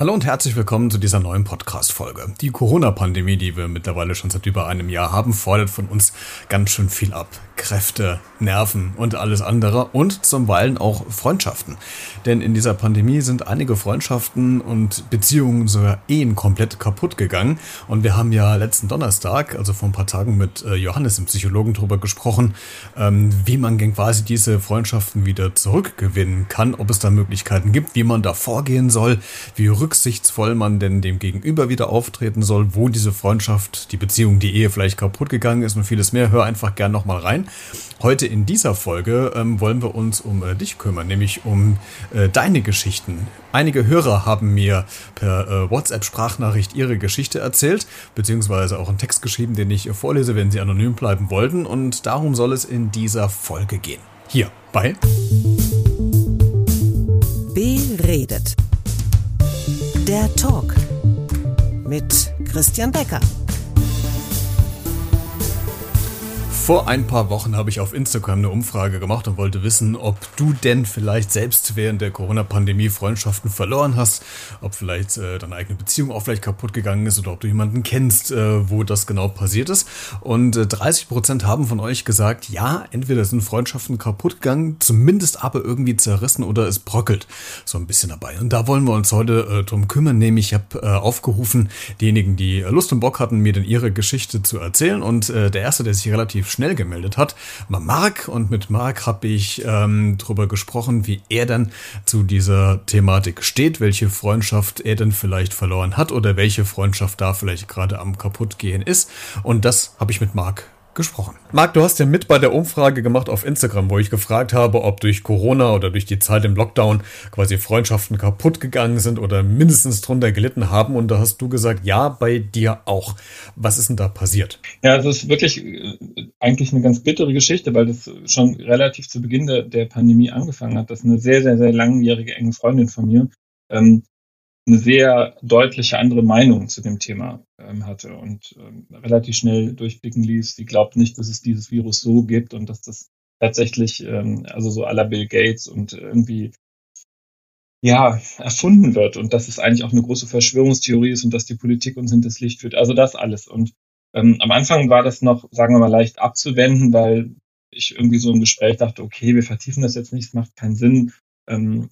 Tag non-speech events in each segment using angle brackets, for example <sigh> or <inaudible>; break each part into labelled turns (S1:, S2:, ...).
S1: Hallo und herzlich willkommen zu dieser neuen Podcast-Folge. Die Corona-Pandemie, die wir mittlerweile schon seit über einem Jahr haben, fordert von uns ganz schön viel ab. Kräfte, Nerven und alles andere und zum Weilen auch Freundschaften. Denn in dieser Pandemie sind einige Freundschaften und Beziehungen, sogar Ehen komplett kaputt gegangen. Und wir haben ja letzten Donnerstag, also vor ein paar Tagen mit äh, Johannes, dem Psychologen, darüber gesprochen, ähm, wie man quasi diese Freundschaften wieder zurückgewinnen kann, ob es da Möglichkeiten gibt, wie man da vorgehen soll, wie rücksichtsvoll man denn dem Gegenüber wieder auftreten soll, wo diese Freundschaft, die Beziehung, die Ehe vielleicht kaputt gegangen ist und vieles mehr. Hör einfach gern nochmal rein. Heute in dieser Folge ähm, wollen wir uns um äh, dich kümmern, nämlich um äh, deine Geschichten. Einige Hörer haben mir per äh, WhatsApp-Sprachnachricht ihre Geschichte erzählt, beziehungsweise auch einen Text geschrieben, den ich vorlese, wenn sie anonym bleiben wollten. Und darum soll es in dieser Folge gehen. Hier bei
S2: Beredet. Der Talk mit Christian Becker.
S1: Vor ein paar Wochen habe ich auf Instagram eine Umfrage gemacht und wollte wissen, ob du denn vielleicht selbst während der Corona-Pandemie Freundschaften verloren hast, ob vielleicht äh, deine eigene Beziehung auch vielleicht kaputt gegangen ist oder ob du jemanden kennst, äh, wo das genau passiert ist. Und äh, 30 Prozent haben von euch gesagt, ja, entweder sind Freundschaften kaputt gegangen, zumindest aber irgendwie zerrissen oder es bröckelt so ein bisschen dabei. Und da wollen wir uns heute äh, drum kümmern, nämlich ich habe äh, aufgerufen, diejenigen, die Lust und Bock hatten, mir dann ihre Geschichte zu erzählen. Und äh, der erste, der sich relativ schnell gemeldet hat, war Marc. Und mit Marc habe ich ähm, darüber gesprochen, wie er dann zu dieser Thematik steht, welche Freundschaft er denn vielleicht verloren hat oder welche Freundschaft da vielleicht gerade am kaputtgehen ist. Und das habe ich mit Marc gesprochen. Marc, du hast ja mit bei der Umfrage gemacht auf Instagram, wo ich gefragt habe, ob durch Corona oder durch die Zeit im Lockdown quasi Freundschaften kaputt gegangen sind oder mindestens drunter gelitten haben. Und da hast du gesagt, ja, bei dir auch. Was ist denn da passiert?
S3: Ja, es ist wirklich äh, eigentlich eine ganz bittere Geschichte, weil das schon relativ zu Beginn der, der Pandemie angefangen hat, dass eine sehr, sehr, sehr langjährige enge Freundin von mir ähm, eine sehr deutliche andere Meinung zu dem Thema ähm, hatte und ähm, relativ schnell durchblicken ließ. Sie glaubt nicht, dass es dieses Virus so gibt und dass das tatsächlich, ähm, also so aller Bill Gates und irgendwie ja, erfunden wird und dass es eigentlich auch eine große Verschwörungstheorie ist und dass die Politik uns in das Licht führt. Also das alles. Und ähm, am Anfang war das noch, sagen wir mal, leicht abzuwenden, weil ich irgendwie so im Gespräch dachte, okay, wir vertiefen das jetzt nicht, es macht keinen Sinn. Ähm,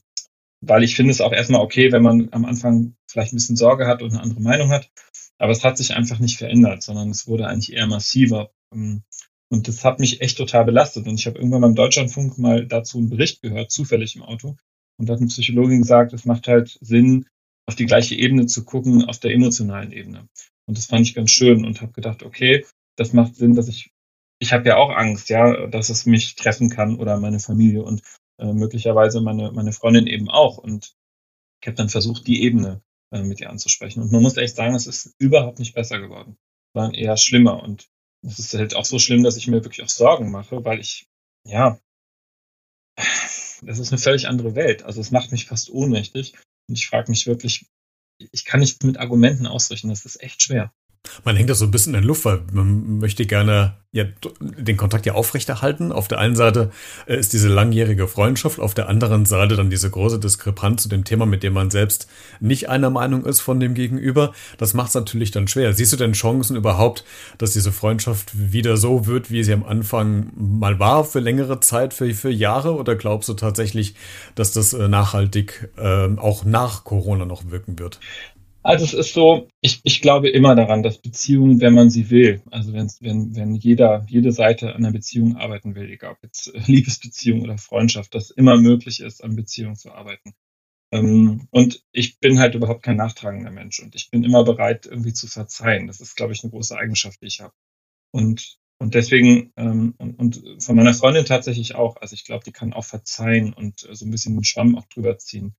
S3: weil ich finde es auch erstmal okay, wenn man am Anfang vielleicht ein bisschen Sorge hat und eine andere Meinung hat. Aber es hat sich einfach nicht verändert, sondern es wurde eigentlich eher massiver. Ähm, und das hat mich echt total belastet. Und ich habe irgendwann beim Deutschlandfunk mal dazu einen Bericht gehört, zufällig im Auto. Und da hat eine Psychologin gesagt, es macht halt Sinn, auf die gleiche Ebene zu gucken, auf der emotionalen Ebene. Und das fand ich ganz schön und habe gedacht, okay, das macht Sinn, dass ich, ich habe ja auch Angst, ja, dass es mich treffen kann oder meine Familie. Und äh, möglicherweise meine, meine Freundin eben auch. Und ich habe dann versucht, die Ebene äh, mit ihr anzusprechen. Und man muss echt sagen, es ist überhaupt nicht besser geworden, sondern eher schlimmer. Und es ist halt auch so schlimm, dass ich mir wirklich auch Sorgen mache, weil ich, ja, das ist eine völlig andere Welt. Also es macht mich fast ohnmächtig. Und ich frage mich wirklich, ich kann nicht mit Argumenten ausrichten. Das ist echt schwer.
S1: Man hängt das so ein bisschen in der Luft, weil man möchte gerne ja, den Kontakt ja aufrechterhalten. Auf der einen Seite äh, ist diese langjährige Freundschaft, auf der anderen Seite dann diese große Diskrepanz zu dem Thema, mit dem man selbst nicht einer Meinung ist von dem Gegenüber. Das macht es natürlich dann schwer. Siehst du denn Chancen überhaupt, dass diese Freundschaft wieder so wird, wie sie am Anfang mal war, für längere Zeit, für, für Jahre? Oder glaubst du tatsächlich, dass das äh, nachhaltig äh, auch nach Corona noch wirken wird?
S3: Also es ist so, ich, ich glaube immer daran, dass Beziehungen, wenn man sie will, also wenn, wenn, wenn jeder, jede Seite an einer Beziehung arbeiten will, egal ob jetzt Liebesbeziehung oder Freundschaft, dass immer möglich ist, an Beziehungen zu arbeiten. Ähm, und ich bin halt überhaupt kein nachtragender Mensch und ich bin immer bereit, irgendwie zu verzeihen. Das ist, glaube ich, eine große Eigenschaft, die ich habe. Und, und deswegen, ähm, und, und von meiner Freundin tatsächlich auch, also ich glaube, die kann auch verzeihen und so ein bisschen den Schwamm auch drüber ziehen.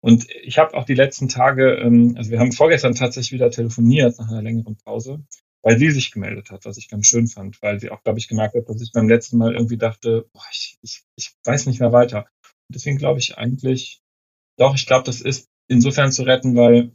S3: Und ich habe auch die letzten Tage, ähm, also wir haben vorgestern tatsächlich wieder telefoniert nach einer längeren Pause, weil sie sich gemeldet hat, was ich ganz schön fand, weil sie auch, glaube ich, gemerkt hat, dass ich beim letzten Mal irgendwie dachte, boah, ich, ich, ich weiß nicht mehr weiter. Und deswegen glaube ich eigentlich, doch, ich glaube, das ist insofern zu retten, weil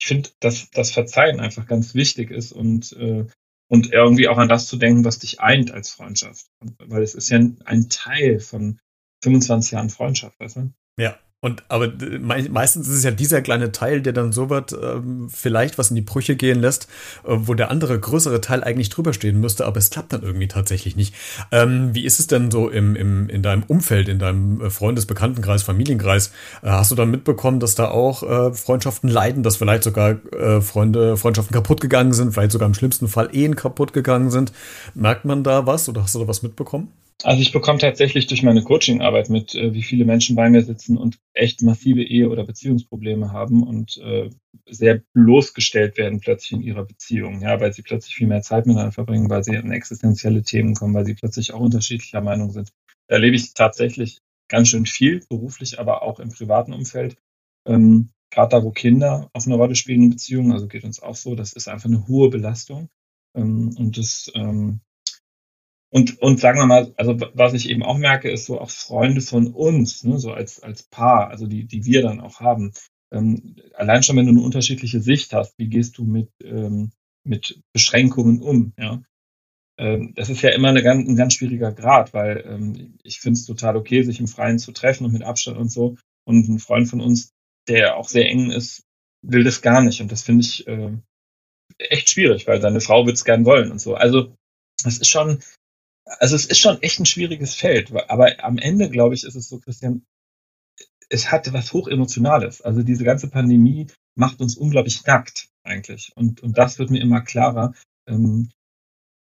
S3: ich finde, dass das Verzeihen einfach ganz wichtig ist und, äh, und irgendwie auch an das zu denken, was dich eint als Freundschaft. Weil es ist ja ein Teil von 25 Jahren Freundschaft, weißt du?
S1: Ja, Und aber meistens ist es ja dieser kleine Teil, der dann so wird, ähm, vielleicht was in die Brüche gehen lässt, äh, wo der andere größere Teil eigentlich drüber stehen müsste, aber es klappt dann irgendwie tatsächlich nicht. Ähm, wie ist es denn so im, im, in deinem Umfeld, in deinem äh, Freundes-, Bekanntenkreis, Familienkreis? Äh, hast du dann mitbekommen, dass da auch äh, Freundschaften leiden, dass vielleicht sogar äh, Freunde, Freundschaften kaputt gegangen sind, vielleicht sogar im schlimmsten Fall Ehen kaputt gegangen sind? Merkt man da was oder hast du da was mitbekommen?
S3: Also ich bekomme tatsächlich durch meine Coachingarbeit mit, äh, wie viele Menschen bei mir sitzen und echt massive Ehe- oder Beziehungsprobleme haben und äh, sehr bloßgestellt werden plötzlich in ihrer Beziehung, ja, weil sie plötzlich viel mehr Zeit miteinander verbringen, weil sie an existenzielle Themen kommen, weil sie plötzlich auch unterschiedlicher Meinung sind. Da erlebe ich tatsächlich ganz schön viel, beruflich, aber auch im privaten Umfeld. Ähm, Gerade da, wo Kinder auf eine Rolle spielen in Beziehungen, also geht uns auch so, das ist einfach eine hohe Belastung. Ähm, und das ähm, und, und sagen wir mal, also was ich eben auch merke, ist so auch Freunde von uns, ne, so als, als Paar, also die, die wir dann auch haben. Ähm, allein schon, wenn du eine unterschiedliche Sicht hast, wie gehst du mit, ähm, mit Beschränkungen um, ja? Ähm, das ist ja immer eine ganz, ein ganz schwieriger Grad, weil ähm, ich finde es total okay, sich im Freien zu treffen und mit Abstand und so. Und ein Freund von uns, der auch sehr eng ist, will das gar nicht. Und das finde ich äh, echt schwierig, weil seine Frau wird es gern wollen und so. Also das ist schon, also es ist schon echt ein schwieriges Feld, aber am Ende, glaube ich, ist es so, Christian, es hat was hochemotionales. Also diese ganze Pandemie macht uns unglaublich nackt eigentlich. Und, und das wird mir immer klarer. Ähm,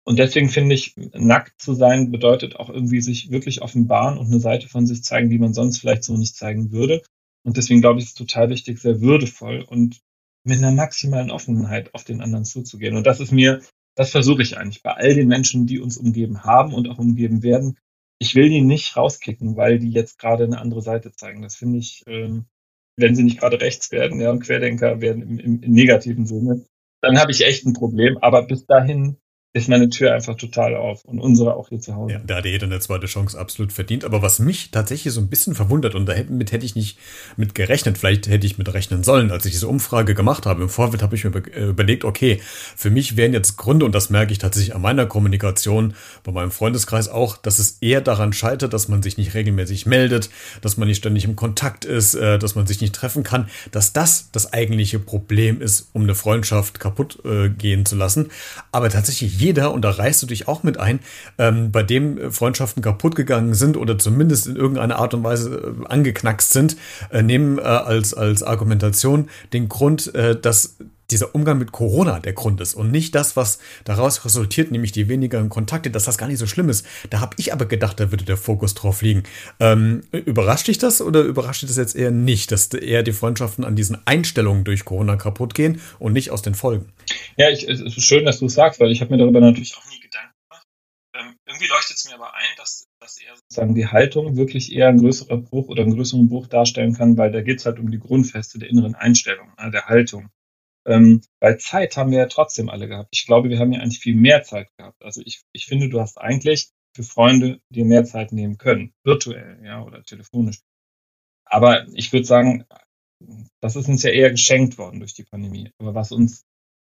S3: und deswegen finde ich, nackt zu sein bedeutet auch irgendwie sich wirklich offenbaren und eine Seite von sich zeigen, die man sonst vielleicht so nicht zeigen würde. Und deswegen glaube ich, ist es total wichtig, sehr würdevoll und mit einer maximalen Offenheit auf den anderen zuzugehen. Und das ist mir das versuche ich eigentlich bei all den Menschen, die uns umgeben haben und auch umgeben werden. Ich will die nicht rauskicken, weil die jetzt gerade eine andere Seite zeigen. Das finde ich, ähm, wenn sie nicht gerade rechts werden, ja, und Querdenker werden im, im, im negativen Sinne, dann habe ich echt ein Problem. Aber bis dahin ist meine Tür einfach total auf und unsere auch hier zu Hause.
S1: Ja, da hat jeder eine zweite Chance absolut verdient. Aber was mich tatsächlich so ein bisschen verwundert und damit hätte ich nicht mit gerechnet, vielleicht hätte ich mit rechnen sollen, als ich diese Umfrage gemacht habe. Im Vorfeld habe ich mir äh, überlegt, okay, für mich wären jetzt Gründe, und das merke ich tatsächlich an meiner Kommunikation, bei meinem Freundeskreis auch, dass es eher daran scheitert, dass man sich nicht regelmäßig meldet, dass man nicht ständig im Kontakt ist, äh, dass man sich nicht treffen kann, dass das das eigentliche Problem ist, um eine Freundschaft kaputt äh, gehen zu lassen. Aber tatsächlich jeder, und da reißt du dich auch mit ein, ähm, bei dem Freundschaften kaputt gegangen sind oder zumindest in irgendeiner Art und Weise äh, angeknackst sind, äh, nehmen äh, als, als Argumentation den Grund, äh, dass dieser Umgang mit Corona der Grund ist und nicht das, was daraus resultiert, nämlich die weniger Kontakte, dass das gar nicht so schlimm ist. Da habe ich aber gedacht, da würde der Fokus drauf liegen. Ähm, überrascht dich das oder überrascht dich das jetzt eher nicht, dass eher die Freundschaften an diesen Einstellungen durch Corona kaputt gehen und nicht aus den Folgen?
S3: Ja, ich, es ist schön, dass du es sagst, weil ich habe mir darüber natürlich auch nie Gedanken gemacht. Ähm, irgendwie leuchtet es mir aber ein, dass, dass eher sozusagen die Haltung wirklich eher ein größerer Bruch oder einen größeren Bruch darstellen kann, weil da geht es halt um die Grundfeste der inneren Einstellung, der Haltung. Ähm, weil Zeit haben wir ja trotzdem alle gehabt. Ich glaube, wir haben ja eigentlich viel mehr Zeit gehabt. Also ich, ich finde, du hast eigentlich für Freunde dir mehr Zeit nehmen können. Virtuell, ja, oder telefonisch. Aber ich würde sagen, das ist uns ja eher geschenkt worden durch die Pandemie. Aber was uns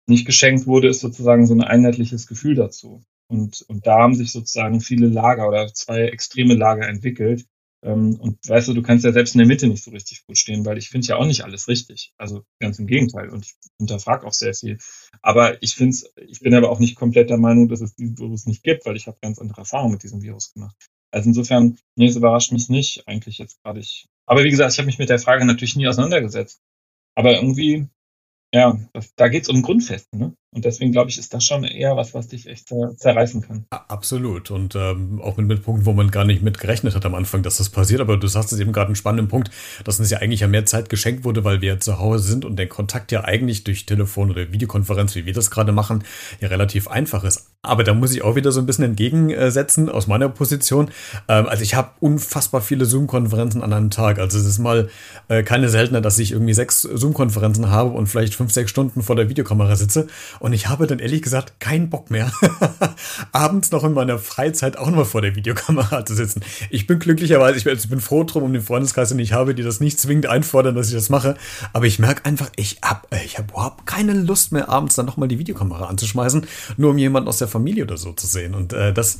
S3: nicht geschenkt wurde, ist sozusagen so ein einheitliches Gefühl dazu. Und, und da haben sich sozusagen viele Lager oder zwei extreme Lager entwickelt, und weißt du, du kannst ja selbst in der Mitte nicht so richtig gut stehen, weil ich finde ja auch nicht alles richtig. Also ganz im Gegenteil. Und ich hinterfrage auch sehr viel. Aber ich finde ich bin aber auch nicht komplett der Meinung, dass es diesen Virus nicht gibt, weil ich habe ganz andere Erfahrungen mit diesem Virus gemacht. Also insofern, nee, es überrascht mich nicht eigentlich jetzt gerade. Ich, aber wie gesagt, ich habe mich mit der Frage natürlich nie auseinandergesetzt. Aber irgendwie ja, das, da geht es um Grundfesten, ne? Und deswegen glaube ich, ist das schon eher was, was dich echt zerreißen kann.
S1: Absolut. Und ähm, auch mit, mit Punkten, wo man gar nicht mit gerechnet hat am Anfang, dass das passiert. Aber du sagst es eben gerade einen spannenden Punkt, dass uns ja eigentlich ja mehr Zeit geschenkt wurde, weil wir zu Hause sind und der Kontakt ja eigentlich durch Telefon oder Videokonferenz, wie wir das gerade machen, ja relativ einfach ist. Aber da muss ich auch wieder so ein bisschen entgegensetzen aus meiner Position. Ähm, also ich habe unfassbar viele Zoom-Konferenzen an einem Tag. Also es ist mal äh, keine Seltenheit, dass ich irgendwie sechs Zoom-Konferenzen habe und vielleicht fünf, sechs Stunden vor der Videokamera sitze. Und ich habe dann ehrlich gesagt keinen Bock mehr, <laughs> abends noch in meiner Freizeit auch noch vor der Videokamera zu sitzen. Ich bin glücklicherweise, ich bin, ich bin froh drum um den Freundeskreis, den ich habe, die das nicht zwingend einfordern, dass ich das mache. Aber ich merke einfach, ich habe ich hab überhaupt keine Lust mehr, abends dann nochmal die Videokamera anzuschmeißen, nur um jemanden aus der Familie oder so zu sehen. Und äh, das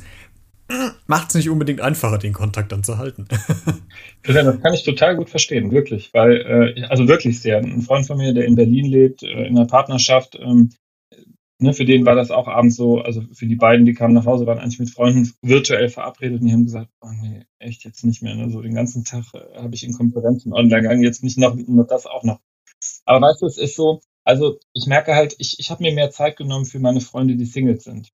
S1: macht es nicht unbedingt einfacher, den Kontakt dann zu halten. <laughs>
S3: das kann ich total gut verstehen, wirklich. Weil, äh, also wirklich sehr. Ein Freund von mir, der in Berlin lebt, äh, in einer Partnerschaft, ähm, ne, für den war das auch abends so, also für die beiden, die kamen nach Hause, waren eigentlich mit Freunden virtuell verabredet und die haben gesagt, oh nee, echt jetzt nicht mehr. Ne? So den ganzen Tag äh, habe ich in Konferenzen online gegangen, jetzt nicht noch, noch das auch noch. Aber weißt du, es ist so, also ich merke halt, ich, ich habe mir mehr Zeit genommen für meine Freunde, die Singles sind.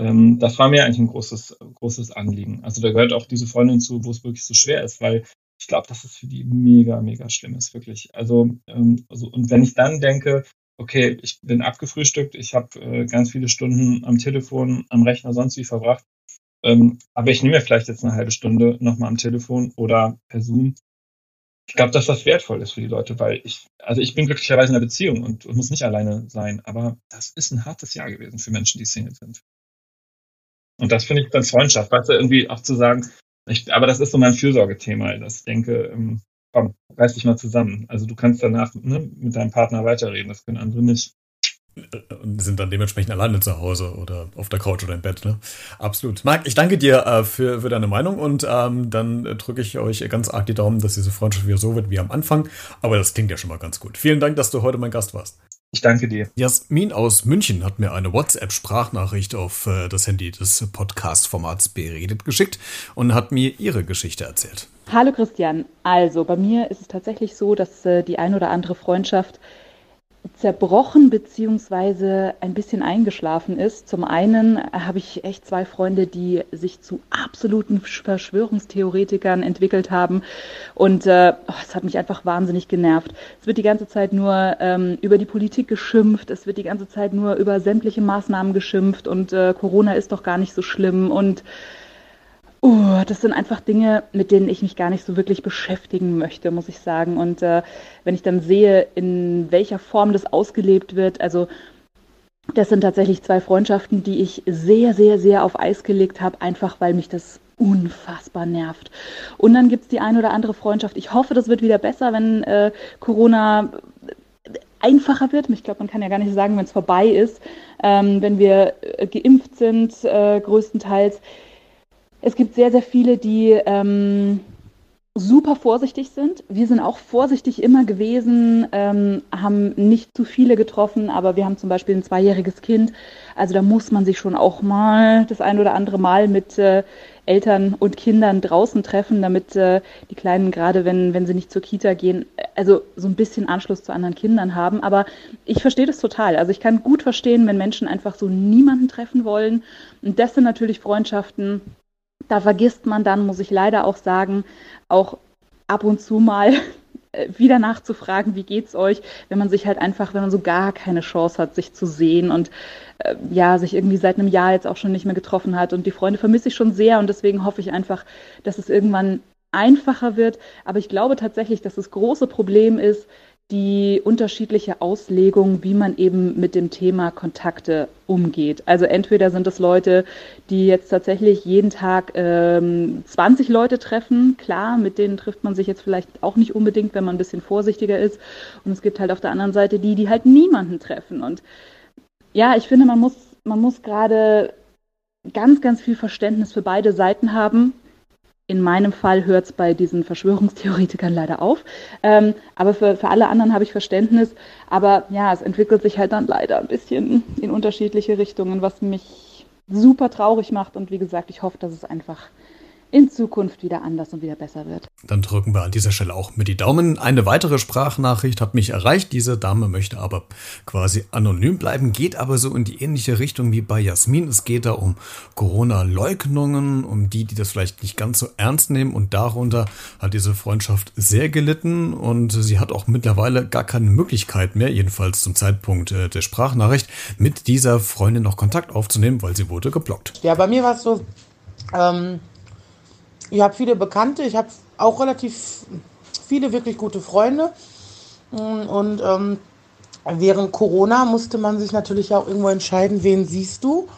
S3: Ähm, das war mir eigentlich ein großes, großes Anliegen. Also da gehört auch diese Freundin zu, wo es wirklich so schwer ist, weil ich glaube, dass es für die mega, mega schlimm ist, wirklich. Also, ähm, also und wenn ich dann denke, okay, ich bin abgefrühstückt, ich habe äh, ganz viele Stunden am Telefon, am Rechner sonst wie verbracht, ähm, aber ich nehme mir vielleicht jetzt eine halbe Stunde nochmal am Telefon oder per Zoom. Ich glaube, dass das wertvoll ist für die Leute, weil ich, also ich bin glücklicherweise in einer Beziehung und, und muss nicht alleine sein, aber das ist ein hartes Jahr gewesen für Menschen, die Single sind. Und das finde ich ganz Freundschaft, weißt du, irgendwie auch zu sagen, ich, aber das ist so mein Fürsorgethema, dass ich denke, ähm, komm, reiß dich mal zusammen. Also du kannst danach ne, mit deinem Partner weiterreden, das können andere nicht.
S1: Und sind dann dementsprechend alleine zu Hause oder auf der Couch oder im Bett, ne? Absolut. Marc, ich danke dir äh, für, für deine Meinung und ähm, dann drücke ich euch ganz arg die Daumen, dass diese Freundschaft wieder so wird wie am Anfang. Aber das klingt ja schon mal ganz gut. Vielen Dank, dass du heute mein Gast warst.
S3: Ich danke dir.
S1: Jasmin aus München hat mir eine WhatsApp-Sprachnachricht auf äh, das Handy des Podcast-Formats Beredet geschickt und hat mir ihre Geschichte erzählt.
S4: Hallo Christian. Also bei mir ist es tatsächlich so, dass äh, die ein oder andere Freundschaft zerbrochen beziehungsweise ein bisschen eingeschlafen ist. Zum einen habe ich echt zwei Freunde, die sich zu absoluten Verschwörungstheoretikern entwickelt haben und äh, oh, es hat mich einfach wahnsinnig genervt. Es wird die ganze Zeit nur ähm, über die Politik geschimpft, es wird die ganze Zeit nur über sämtliche Maßnahmen geschimpft und äh, Corona ist doch gar nicht so schlimm und Uh, das sind einfach Dinge, mit denen ich mich gar nicht so wirklich beschäftigen möchte, muss ich sagen. Und äh, wenn ich dann sehe, in welcher Form das ausgelebt wird, also das sind tatsächlich zwei Freundschaften, die ich sehr, sehr, sehr auf Eis gelegt habe, einfach weil mich das unfassbar nervt. Und dann gibt es die eine oder andere Freundschaft. Ich hoffe, das wird wieder besser, wenn äh, Corona einfacher wird. Ich glaube, man kann ja gar nicht sagen, wenn es vorbei ist, ähm, wenn wir äh, geimpft sind, äh, größtenteils es gibt sehr, sehr viele, die ähm, super vorsichtig sind. Wir sind auch vorsichtig immer gewesen, ähm, haben nicht zu viele getroffen, aber wir haben zum Beispiel ein zweijähriges Kind. Also da muss man sich schon auch mal das ein oder andere Mal mit äh, Eltern und Kindern draußen treffen, damit äh, die Kleinen, gerade wenn, wenn sie nicht zur Kita gehen, also so ein bisschen Anschluss zu anderen Kindern haben. Aber ich verstehe das total. Also ich kann gut verstehen, wenn Menschen einfach so niemanden treffen wollen. Und das sind natürlich Freundschaften, da vergisst man dann, muss ich leider auch sagen, auch ab und zu mal <laughs> äh, wieder nachzufragen, wie geht's euch, wenn man sich halt einfach, wenn man so gar keine Chance hat, sich zu sehen und äh, ja, sich irgendwie seit einem Jahr jetzt auch schon nicht mehr getroffen hat und die Freunde vermisse ich schon sehr und deswegen hoffe ich einfach, dass es irgendwann einfacher wird. Aber ich glaube tatsächlich, dass das große Problem ist, die unterschiedliche Auslegung, wie man eben mit dem Thema Kontakte umgeht. Also entweder sind es Leute, die jetzt tatsächlich jeden Tag ähm, 20 Leute treffen. Klar, mit denen trifft man sich jetzt vielleicht auch nicht unbedingt, wenn man ein bisschen vorsichtiger ist. Und es gibt halt auf der anderen Seite die, die halt niemanden treffen. Und ja, ich finde, man muss, man muss gerade ganz, ganz viel Verständnis für beide Seiten haben in meinem Fall hört es bei diesen Verschwörungstheoretikern leider auf. Ähm, aber für, für alle anderen habe ich Verständnis. Aber ja, es entwickelt sich halt dann leider ein bisschen in unterschiedliche Richtungen, was mich super traurig macht. Und wie gesagt, ich hoffe, dass es einfach in Zukunft wieder anders und wieder besser wird.
S1: Dann drücken wir an dieser Stelle auch mit die Daumen. Eine weitere Sprachnachricht hat mich erreicht. Diese Dame möchte aber quasi anonym bleiben, geht aber so in die ähnliche Richtung wie bei Jasmin. Es geht da um Corona-Leugnungen, um die, die das vielleicht nicht ganz so ernst nehmen. Und darunter hat diese Freundschaft sehr gelitten und sie hat auch mittlerweile gar keine Möglichkeit mehr, jedenfalls zum Zeitpunkt äh, der Sprachnachricht, mit dieser Freundin noch Kontakt aufzunehmen, weil sie wurde geblockt.
S5: Ja, bei mir war es so, ähm, ich habe viele Bekannte, ich habe auch relativ viele wirklich gute Freunde. Und ähm, während Corona musste man sich natürlich auch irgendwo entscheiden, wen siehst du?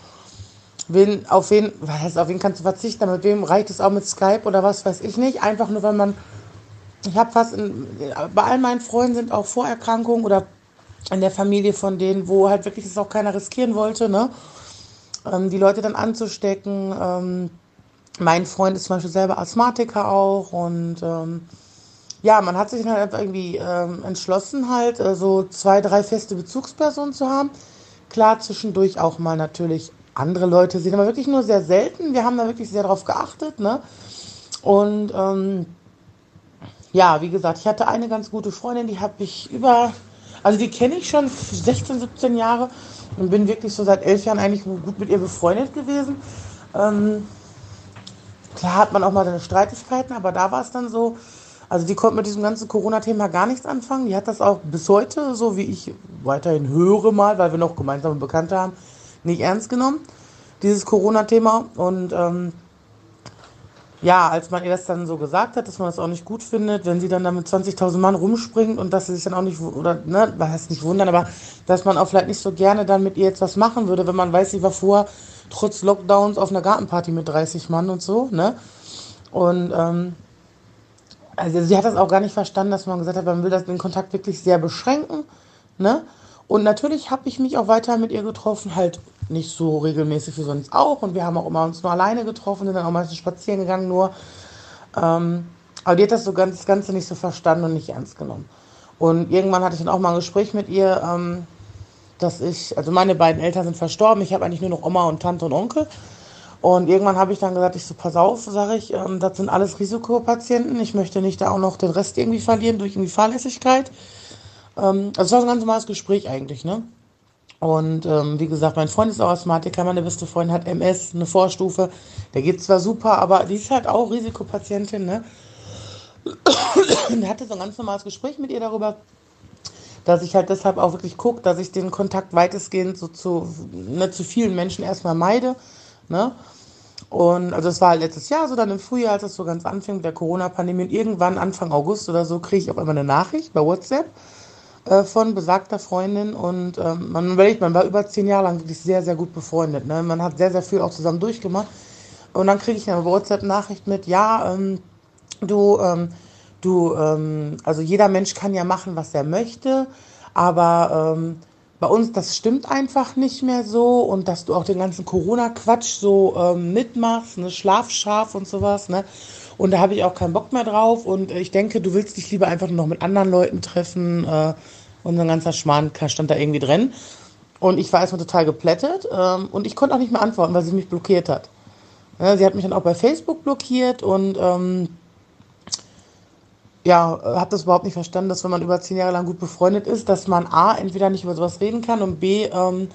S5: Wen, auf wen, was auf wen kannst du verzichten? Mit wem reicht es auch mit Skype oder was weiß ich nicht? Einfach nur, weil man, ich habe fast, in, bei all meinen Freunden sind auch Vorerkrankungen oder in der Familie von denen, wo halt wirklich es auch keiner riskieren wollte, ne? Ähm, die Leute dann anzustecken. Ähm, mein Freund ist zum Beispiel selber Asthmatiker auch und ähm, ja, man hat sich halt irgendwie ähm, entschlossen, halt äh, so zwei, drei feste Bezugspersonen zu haben. Klar, zwischendurch auch mal natürlich andere Leute sehen, aber wirklich nur sehr selten. Wir haben da wirklich sehr drauf geachtet, ne? Und ähm, ja, wie gesagt, ich hatte eine ganz gute Freundin, die habe ich über, also die kenne ich schon 16, 17 Jahre und bin wirklich so seit elf Jahren eigentlich gut mit ihr befreundet gewesen. Ähm, klar hat man auch mal seine Streitigkeiten, aber da war es dann so, also die konnte mit diesem ganzen Corona-Thema gar nichts anfangen. Die hat das auch bis heute, so wie ich weiterhin höre mal, weil wir noch gemeinsame Bekannte haben, nicht ernst genommen, dieses Corona-Thema. Und ähm, ja, als man ihr das dann so gesagt hat, dass man das auch nicht gut findet, wenn sie dann da mit 20.000 Mann rumspringt und dass sie sich dann auch nicht, oder, ne, was heißt nicht wundern, aber dass man auch vielleicht nicht so gerne dann mit ihr jetzt was machen würde, wenn man weiß, sie war vorher trotz Lockdowns auf einer Gartenparty mit 30 Mann und so, ne? Und, ähm, also sie hat das auch gar nicht verstanden, dass man gesagt hat, man will das, den Kontakt wirklich sehr beschränken, ne? Und natürlich habe ich mich auch weiter mit ihr getroffen, halt nicht so regelmäßig wie sonst auch. Und wir haben auch immer uns nur alleine getroffen, sind dann auch meistens spazieren gegangen nur. Ähm, aber die hat das so ganz, das Ganze nicht so verstanden und nicht ernst genommen. Und irgendwann hatte ich dann auch mal ein Gespräch mit ihr, ähm, dass ich, also meine beiden Eltern sind verstorben, ich habe eigentlich nur noch Oma und Tante und Onkel. Und irgendwann habe ich dann gesagt, ich so, pass auf, sage ich, ähm, das sind alles Risikopatienten. Ich möchte nicht da auch noch den Rest irgendwie verlieren durch irgendwie Fahrlässigkeit. Ähm, also es war ein ganz normales Gespräch eigentlich, ne? Und ähm, wie gesagt, mein Freund ist auch Asthmatiker, meine beste Freundin hat MS, eine Vorstufe. Der geht zwar super, aber die ist halt auch Risikopatientin, ne? <coughs> Und hatte so ein ganz normales Gespräch mit ihr darüber, dass ich halt deshalb auch wirklich gucke, dass ich den Kontakt weitestgehend so zu, ne, zu vielen Menschen erstmal meide, ne? Und also es war halt letztes Jahr so, dann im Frühjahr, als es so ganz anfing mit der Corona-Pandemie und irgendwann Anfang August oder so, kriege ich auf einmal eine Nachricht bei WhatsApp äh, von besagter Freundin und ähm, man überlegt, man war über zehn Jahre lang wirklich sehr, sehr gut befreundet. Ne? Man hat sehr, sehr viel auch zusammen durchgemacht. Und dann kriege ich eine WhatsApp-Nachricht mit, ja, ähm, du, ähm, du, ähm, also jeder Mensch kann ja machen, was er möchte, aber ähm, bei uns, das stimmt einfach nicht mehr so und dass du auch den ganzen Corona-Quatsch so ähm, mitmachst, ne, Schlafschaf und sowas, ne? Und da habe ich auch keinen Bock mehr drauf. Und ich denke, du willst dich lieber einfach nur noch mit anderen Leuten treffen. Äh, und so ein ganzer Schmarrn stand da irgendwie drin. Und ich war erstmal total geplättet. Ähm, und ich konnte auch nicht mehr antworten, weil sie mich blockiert hat. Ja, sie hat mich dann auch bei Facebook blockiert und ähm, ja, habe das überhaupt nicht verstanden, dass wenn man über zehn Jahre lang gut befreundet ist, dass man A, entweder nicht über sowas reden kann und B, ähm,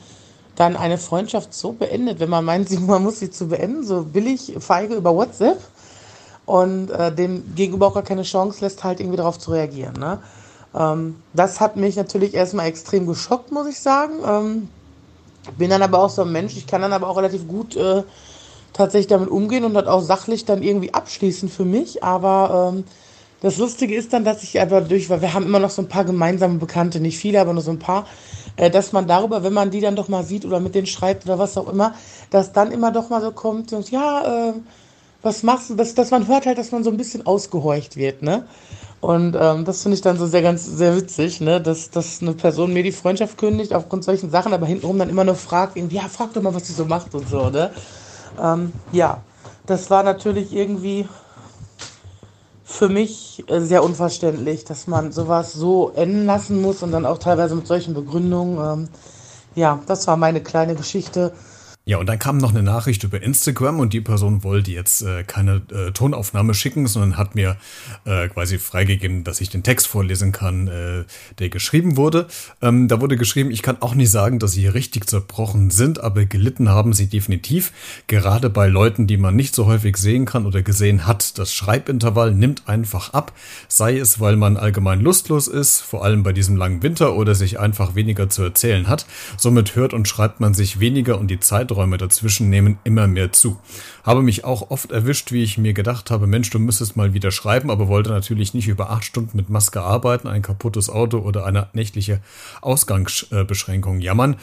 S5: dann eine Freundschaft so beendet, wenn man meint, <laughs> man muss sie zu beenden, so billig, feige über WhatsApp und äh, dem Gegenüber auch gar keine Chance lässt, halt irgendwie darauf zu reagieren. Ne? Ähm, das hat mich natürlich erstmal extrem geschockt, muss ich sagen. Ähm, bin dann aber auch so ein Mensch, ich kann dann aber auch relativ gut äh, tatsächlich damit umgehen und das auch sachlich dann irgendwie abschließen für mich. Aber ähm, das Lustige ist dann, dass ich einfach durch, weil wir haben immer noch so ein paar gemeinsame Bekannte, nicht viele, aber nur so ein paar, äh, dass man darüber, wenn man die dann doch mal sieht oder mit denen schreibt oder was auch immer, dass dann immer doch mal so kommt und ja, äh, was machst du, dass, dass man hört halt, dass man so ein bisschen ausgehorcht wird, ne? Und ähm, das finde ich dann so sehr ganz sehr witzig, ne? Dass, dass eine Person mir die Freundschaft kündigt aufgrund solchen Sachen, aber hintenrum dann immer nur fragt, irgendwie, ja, frag doch mal, was sie so macht und so, ne? Ähm, ja, das war natürlich irgendwie für mich äh, sehr unverständlich, dass man sowas so enden lassen muss und dann auch teilweise mit solchen Begründungen. Ähm, ja, das war meine kleine Geschichte
S1: ja, und dann kam noch eine Nachricht über Instagram und die Person wollte jetzt äh, keine äh, Tonaufnahme schicken, sondern hat mir äh, quasi freigegeben, dass ich den Text vorlesen kann, äh, der geschrieben wurde. Ähm, da wurde geschrieben, ich kann auch nicht sagen, dass sie hier richtig zerbrochen sind, aber gelitten haben sie definitiv. Gerade bei Leuten, die man nicht so häufig sehen kann oder gesehen hat. Das Schreibintervall nimmt einfach ab, sei es, weil man allgemein lustlos ist, vor allem bei diesem langen Winter oder sich einfach weniger zu erzählen hat. Somit hört und schreibt man sich weniger und die Zeit Zeiträume dazwischen nehmen immer mehr zu. Habe mich auch oft erwischt, wie ich mir gedacht habe, Mensch, du müsstest mal wieder schreiben, aber wollte natürlich nicht über acht Stunden mit Maske arbeiten, ein kaputtes Auto oder eine nächtliche Ausgangsbeschränkung jammern.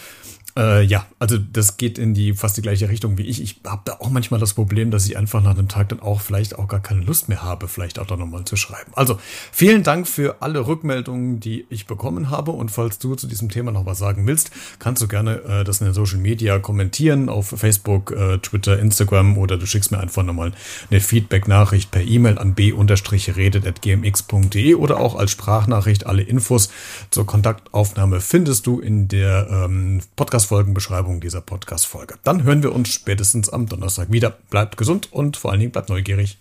S1: Äh, ja, also das geht in die fast die gleiche Richtung wie ich. Ich habe da auch manchmal das Problem, dass ich einfach nach dem Tag dann auch vielleicht auch gar keine Lust mehr habe, vielleicht auch da nochmal zu schreiben. Also vielen Dank für alle Rückmeldungen, die ich bekommen habe. Und falls du zu diesem Thema noch was sagen willst, kannst du gerne äh, das in den Social Media kommentieren auf Facebook, äh, Twitter, Instagram oder du schickst mir einfach nochmal eine Feedback-Nachricht per E-Mail an b-redet.gmx.de oder auch als Sprachnachricht. Alle Infos zur Kontaktaufnahme findest du in der ähm, Podcast-Folgenbeschreibung dieser Podcast-Folge. Dann hören wir uns spätestens am Donnerstag wieder. Bleibt gesund und vor allen Dingen bleibt neugierig.